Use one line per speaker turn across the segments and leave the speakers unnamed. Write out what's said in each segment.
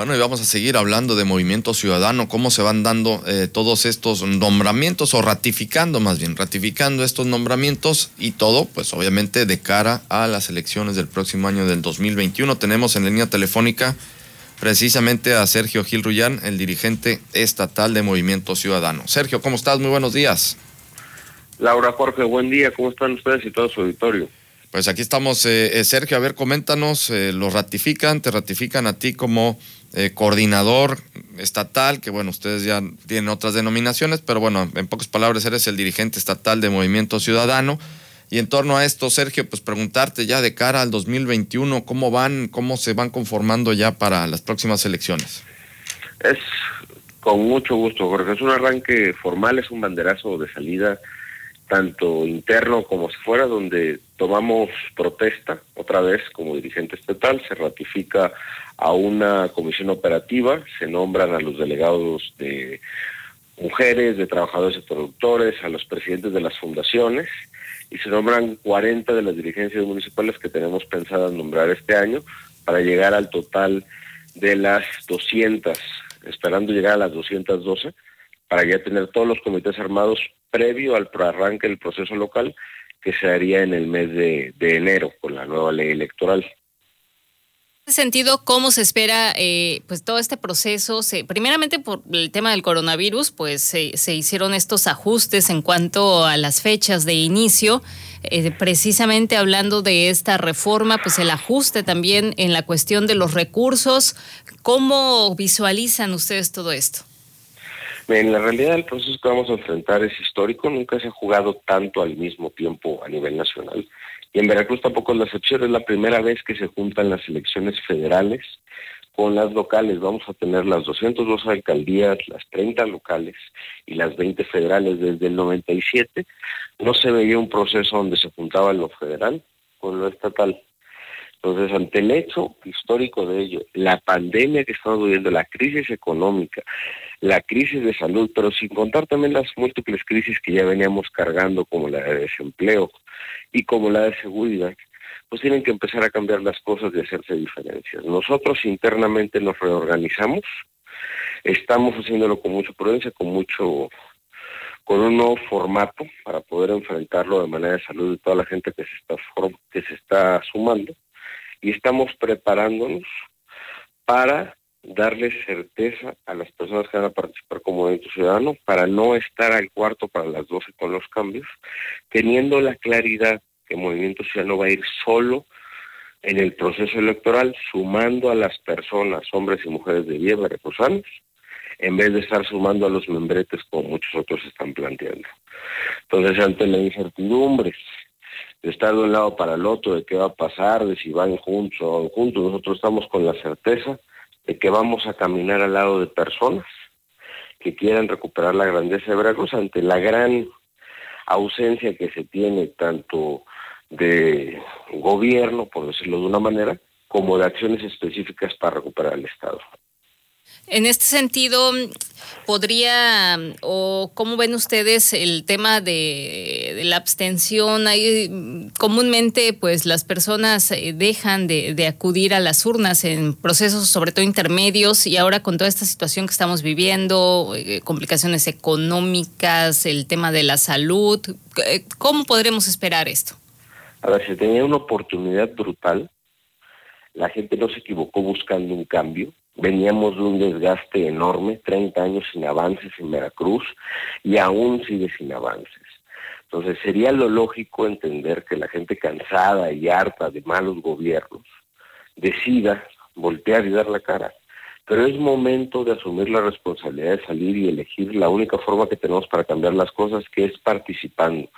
Bueno, y vamos a seguir hablando de Movimiento Ciudadano, cómo se van dando eh, todos estos nombramientos, o ratificando más bien, ratificando estos nombramientos y todo, pues obviamente de cara a las elecciones del próximo año del 2021. Tenemos en línea telefónica precisamente a Sergio Gil Rullán, el dirigente estatal de Movimiento Ciudadano. Sergio, ¿cómo estás? Muy buenos días.
Laura Jorge, buen día, ¿cómo están ustedes y todo su auditorio?
Pues aquí estamos, eh, eh, Sergio, a ver, coméntanos, eh, ¿lo ratifican? ¿Te ratifican a ti como coordinador estatal? Que bueno, ustedes ya tienen otras denominaciones, pero bueno, en pocas palabras eres el dirigente estatal de Movimiento Ciudadano. Y en torno a esto, Sergio, pues preguntarte ya de cara al 2021, ¿cómo van, cómo se van conformando ya para las próximas elecciones?
Es con mucho gusto, Jorge. Es un arranque formal, es un banderazo de salida tanto interno como fuera, donde tomamos protesta otra vez como dirigente estatal, se ratifica a una comisión operativa, se nombran a los delegados de mujeres, de trabajadores y productores, a los presidentes de las fundaciones y se nombran 40 de las dirigencias municipales que tenemos pensadas nombrar este año para llegar al total de las 200, esperando llegar a las 212 para ya tener todos los comités armados previo al arranque del proceso local que se haría en el mes de, enero con la nueva ley electoral.
Sentido, ¿cómo se espera eh, pues todo este proceso? Se, primeramente por el tema del coronavirus, pues se, hicieron estos ajustes en cuanto a las fechas de inicio. Eh, precisamente hablando de esta reforma, pues el ajuste también en la cuestión de los recursos. ¿Cómo visualizan ustedes todo esto?
En la realidad el proceso que vamos a enfrentar es histórico, nunca se ha jugado tanto al mismo tiempo a nivel nacional. Y en Veracruz tampoco es la excepción, es la primera vez que se juntan las elecciones federales con las locales. Vamos a tener las 202 alcaldías, las 30 locales y las 20 federales desde el 97. No se veía un proceso donde se juntaba lo federal con lo estatal. Entonces, ante el hecho histórico de ello, la pandemia que estamos viviendo, la crisis económica, la crisis de salud, pero sin contar también las múltiples crisis que ya veníamos cargando, como la de desempleo y como la de seguridad, pues tienen que empezar a cambiar las cosas y hacerse diferencias. Nosotros internamente nos reorganizamos, estamos haciéndolo con mucha prudencia, con mucho con un nuevo formato para poder enfrentarlo de manera de salud de toda la gente que se está que se está sumando y estamos preparándonos para darle certeza a las personas que van a participar como movimiento ciudadano para no estar al cuarto para las 12 con los cambios, teniendo la claridad que Movimiento Ciudadano va a ir solo en el proceso electoral, sumando a las personas, hombres y mujeres de bien veracruzanos, en vez de estar sumando a los membretes como muchos otros están planteando. Entonces, ante la incertidumbre de estar de un lado para el otro, de qué va a pasar, de si van juntos o juntos. Nosotros estamos con la certeza de que vamos a caminar al lado de personas que quieran recuperar la grandeza de Veracruz ante la gran ausencia que se tiene tanto de gobierno, por decirlo de una manera, como de acciones específicas para recuperar el Estado.
En este sentido, podría, o cómo ven ustedes el tema de, la abstención? Comúnmente, pues las personas eh, dejan de, acudir a las urnas en procesos, sobre todo intermedios, y ahora con toda esta situación que estamos viviendo, eh, complicaciones económicas, el tema de la salud, eh, ¿cómo podremos esperar esto?
A ver, se tenía una oportunidad brutal. La gente no se equivocó buscando un cambio Veníamos de un desgaste enorme, 30 años sin avances en Veracruz y aún sigue sin avances. Entonces sería lo lógico entender que la gente cansada y harta de malos gobiernos decida voltear y dar la cara. Pero es momento de asumir la responsabilidad de salir y elegir la única forma que tenemos para cambiar las cosas, que es participando.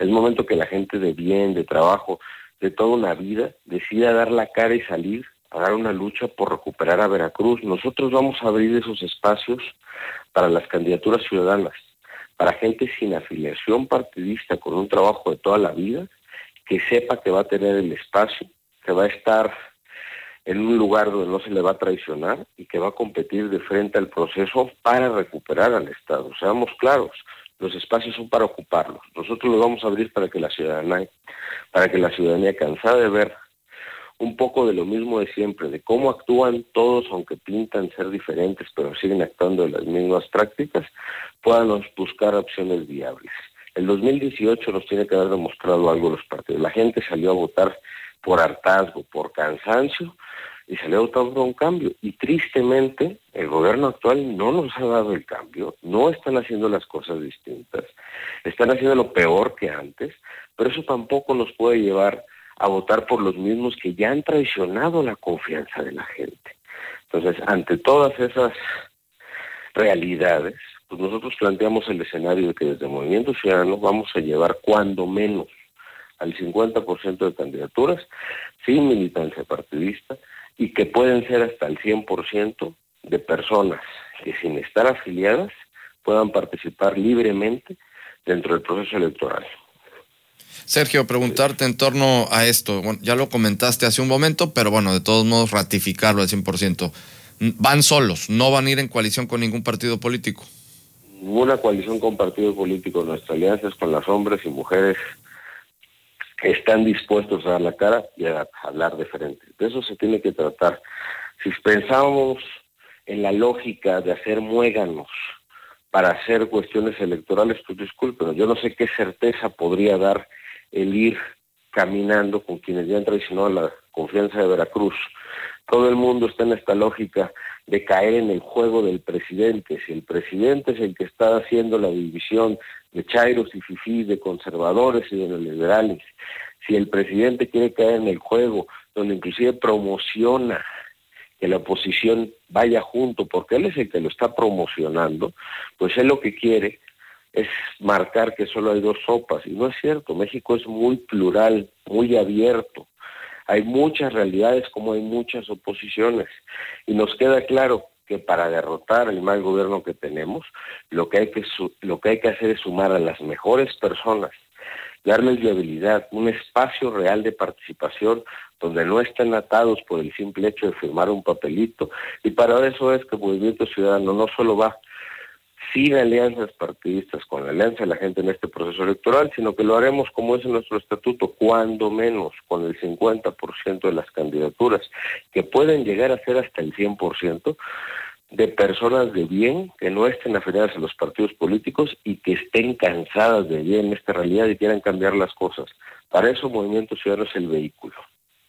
Es momento que la gente de bien, de trabajo, de toda una vida, decida dar la cara y salir a dar una lucha por recuperar a Veracruz. Nosotros vamos a abrir esos espacios para las candidaturas ciudadanas, para gente sin afiliación partidista, con un trabajo de toda la vida, que sepa que va a tener el espacio, que va a estar en un lugar donde no se le va a traicionar y que va a competir de frente al proceso para recuperar al Estado. Seamos claros, los espacios son para ocuparlos. Nosotros los vamos a abrir para que la ciudadanía, para que la ciudadanía cansada de ver un poco de lo mismo de siempre, de cómo actúan todos, aunque pintan ser diferentes, pero siguen actuando en las mismas prácticas, puedan buscar opciones viables. El 2018 nos tiene que haber demostrado algo los partidos. La gente salió a votar por hartazgo, por cansancio, y salió a votar por un cambio. Y tristemente, el gobierno actual no nos ha dado el cambio, no están haciendo las cosas distintas, están haciendo lo peor que antes, pero eso tampoco nos puede llevar a votar por los mismos que ya han traicionado la confianza de la gente. Entonces, ante todas esas realidades, pues nosotros planteamos el escenario de que desde Movimiento Ciudadano vamos a llevar cuando menos al 50% de candidaturas sin militancia partidista y que pueden ser hasta el 100% de personas que sin estar afiliadas puedan participar libremente dentro del proceso electoral.
Sergio, preguntarte en torno a esto. ya lo comentaste hace un momento, pero bueno, de todos modos ratificarlo al 100%. Van solos, no van a ir en coalición con ningún partido político.
Ninguna coalición con partido políco. Nuestra alianza es con las hombres y mujeres que están dispuestos a dar la cara y a hablar de frente. De eso se tiene que tratar. Si pensamos en la lógica de hacer muéganos para hacer cuestiones electorales, pues disculpen, yo no sé qué certeza podría dar el ir caminando con quienes ya han traicionado la confianza de Veracruz. Todo el mundo está en esta lógica de caer en el juego del presidente. Si el presidente es el que está haciendo la división de chairos y fifís, de conservadores y de neoliberales, si el presidente quiere caer en el juego donde inclusive promociona que la oposición vaya junto, porque él es el que lo está promocionando, pues él lo que quiere es marcar que solo hay dos sopas. Y no es cierto, México es muy plural, muy abierto. Hay muchas realidades como hay muchas oposiciones. Y nos queda claro que para derrotar el mal gobierno que tenemos, lo que hay que, lo que, hay que hacer es sumar a las mejores personas, darles viabilidad, un espacio real de participación donde no estén atados por el simple hecho de firmar un papelito. Y para eso es que el Movimiento Ciudadano no solo va sin alianzas partidistas con la alianza de la gente en este proceso electoral, sino que lo haremos como es en nuestro estatuto, cuando menos con el 50% de las candidaturas, que pueden llegar a ser hasta el 100% de personas de bien que no estén afiliadas a los partidos políticos y que estén cansadas de bien en esta realidad y quieran cambiar las cosas. Para eso Movimiento Ciudadano es el vehículo.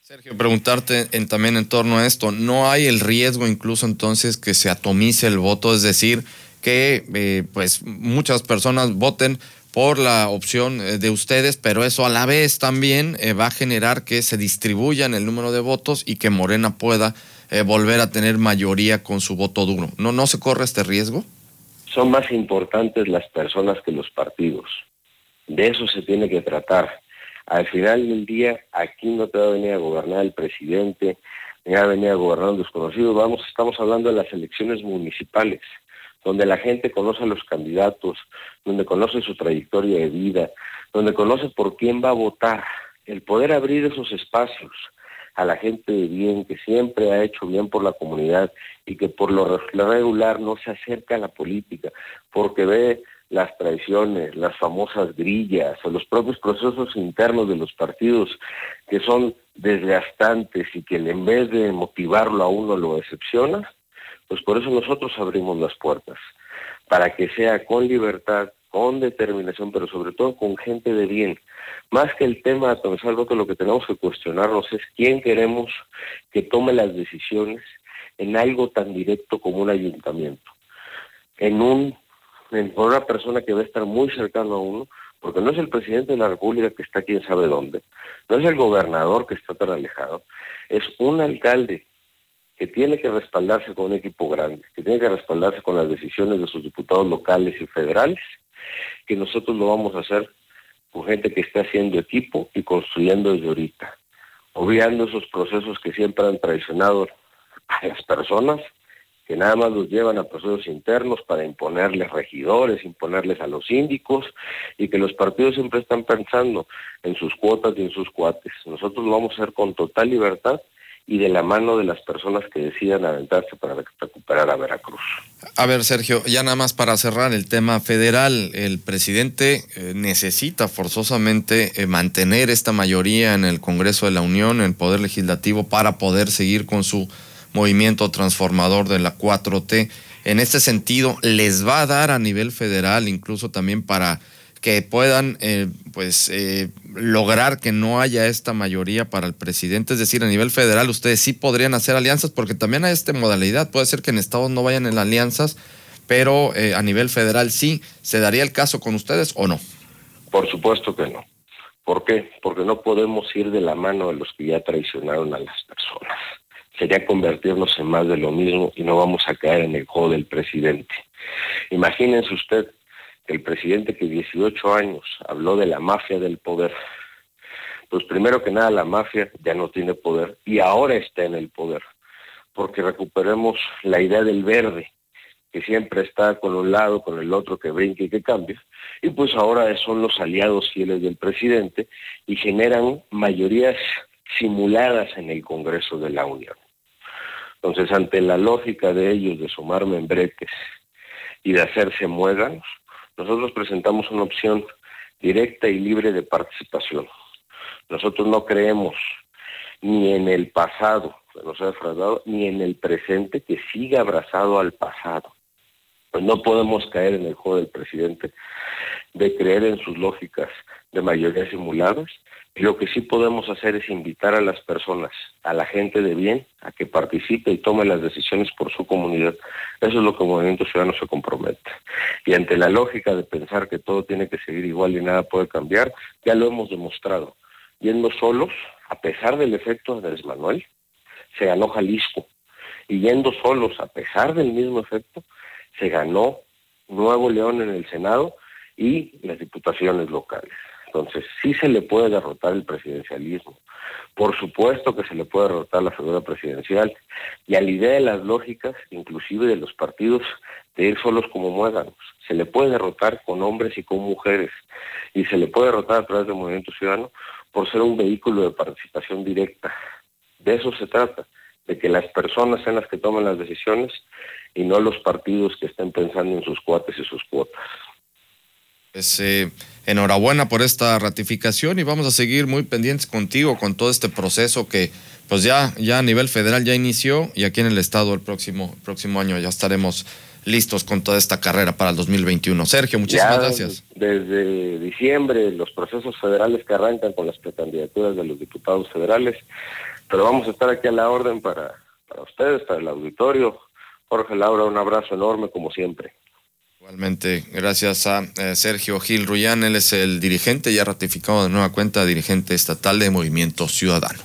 Sergio, preguntarte también en torno a esto, ¿no hay el riesgo incluso entonces que se atomice el voto? Es decir, que eh, pues muchas personas voten por la opción eh, de ustedes, pero eso a la vez también eh, va a generar que se distribuyan el número de votos y que Morena pueda volver a tener mayoría con su voto duro. ¿No, ¿No se corre este riesgo?
Son más importantes las personas que los partidos. De eso se tiene que tratar. Al final del día, aquí no te va a venir a gobernar el presidente, ni va a venir a gobernar un desconocido. Vamos, estamos hablando de las elecciones municipales donde la gente conoce a los candidatos, donde conoce su trayectoria de vida, donde conoce por quién va a votar, el poder abrir esos espacios a la gente de bien, que siempre ha hecho bien por la comunidad y que por lo regular no se acerca a la política, porque ve las traiciones, las famosas grillas o los propios procesos internos de los partidos que son desgastantes y que en vez de motivarlo a uno lo decepciona, pues por eso nosotros abrimos las puertas, para que sea con libertad, con determinación, pero sobre todo con gente de bien. Más que el tema de el voto, lo que tenemos que cuestionarnos es quién queremos que tome las decisiones en algo tan directo como un ayuntamiento. En un en una persona que va a estar muy cercano a uno, porque no es el presidente de la República que está quién sabe dónde, no es el gobernador que está tan alejado, es un alcalde que tiene que respaldarse con un equipo grande, que tiene que respaldarse con las decisiones de sus diputados locales y federales, que nosotros lo vamos a hacer con gente que esté haciendo equipo y construyendo desde ahorita, obviando esos procesos que siempre han traicionado a las personas, que nada más los llevan a procesos internos para imponerles regidores, imponerles a los síndicos y que los partidos siempre están pensando en sus cuotas y en sus cuates. Nosotros lo vamos a hacer con total libertad y de la mano de las personas que decidan aventarse para recuperar a Veracruz.
A ver, Sergio, ya nada más para cerrar el tema federal, el presidente eh, necesita forzosamente eh, mantener esta mayoría en el Congreso de la Unión, en el Poder Legislativo, para poder seguir con su movimiento transformador de la 4T. En este sentido, les va a dar a nivel federal, incluso también para que puedan eh, pues eh, lograr que no haya esta mayoría para el presidente, es decir, a nivel federal ustedes sí podrían hacer alianzas porque también hay esta modalidad, puede ser que en estados no vayan en alianzas, pero eh, a nivel federal sí, ¿se daría el caso con ustedes o no?
Por supuesto que no. ¿Por qué? Porque no podemos ir de la mano de los que ya traicionaron a las personas. Sería convertirnos en más de lo mismo y no vamos a caer en el juego del presidente. Imagínense usted el presidente que 18 años habló de la mafia del poder, pues primero que nada la mafia ya no tiene poder y ahora está en el poder, porque recuperemos la idea del verde, que siempre está con un lado, con el otro, que brinca y que cambia, y pues ahora son los aliados fieles del presidente y generan mayorías simuladas en el Congreso de la Unión. Entonces, ante la lógica de ellos de sumar membretes y de hacerse muéganos, nosotros presentamos una opción directa y libre de participación. Nosotros no creemos ni en el pasado, nos ha defraudado, ni en el presente que siga abrazado al pasado. Pues no podemos caer en el juego del presidente de creer en sus lógicas de mayoría simuladas lo que sí podemos hacer es invitar a las personas, a la gente de bien, a que participe y tome las decisiones por su comunidad. Eso es lo que el Movimiento Ciudadano se compromete. Y ante la lógica de pensar que todo tiene que seguir igual y nada puede cambiar, ya lo hemos demostrado. Yendo solos, a pesar del efecto de Manuel, se ganó Jalisco. Y yendo solos, a pesar del mismo efecto, se ganó Nuevo León en el Senado y las diputaciones locales. Entonces, sí se le puede derrotar el presidencialismo. Por supuesto que se le puede derrotar la figura presidencial. Y a la idea de las lógicas, inclusive de los partidos, de ir solos como muéganos. Se le puede derrotar con hombres y con mujeres. Y se le puede derrotar a través del movimiento ciudadano por ser un vehículo de participación directa. De eso se trata, de que las personas sean las que tomen las decisiones y no los partidos que estén pensando en sus cuates y sus cuotas.
Pues, eh, enhorabuena por esta ratificación y vamos a seguir muy pendientes contigo con todo este proceso que pues ya, ya a nivel federal ya inició y aquí en el estado el próximo, próximo año ya estaremos listos con toda esta carrera para el 2021. Sergio, muchísimas gracias.
Desde diciembre los procesos federales que arrancan con las precandidaturas de los diputados federales, pero vamos a estar aquí a la orden para, para ustedes, para el auditorio. Jorge Laura, un abrazo enorme como siempre.
Igualmente, gracias a eh, Sergio Gil Ruyán, él es el dirigente, ya ratificado de nueva cuenta, dirigente estatal de Movimiento Ciudadano.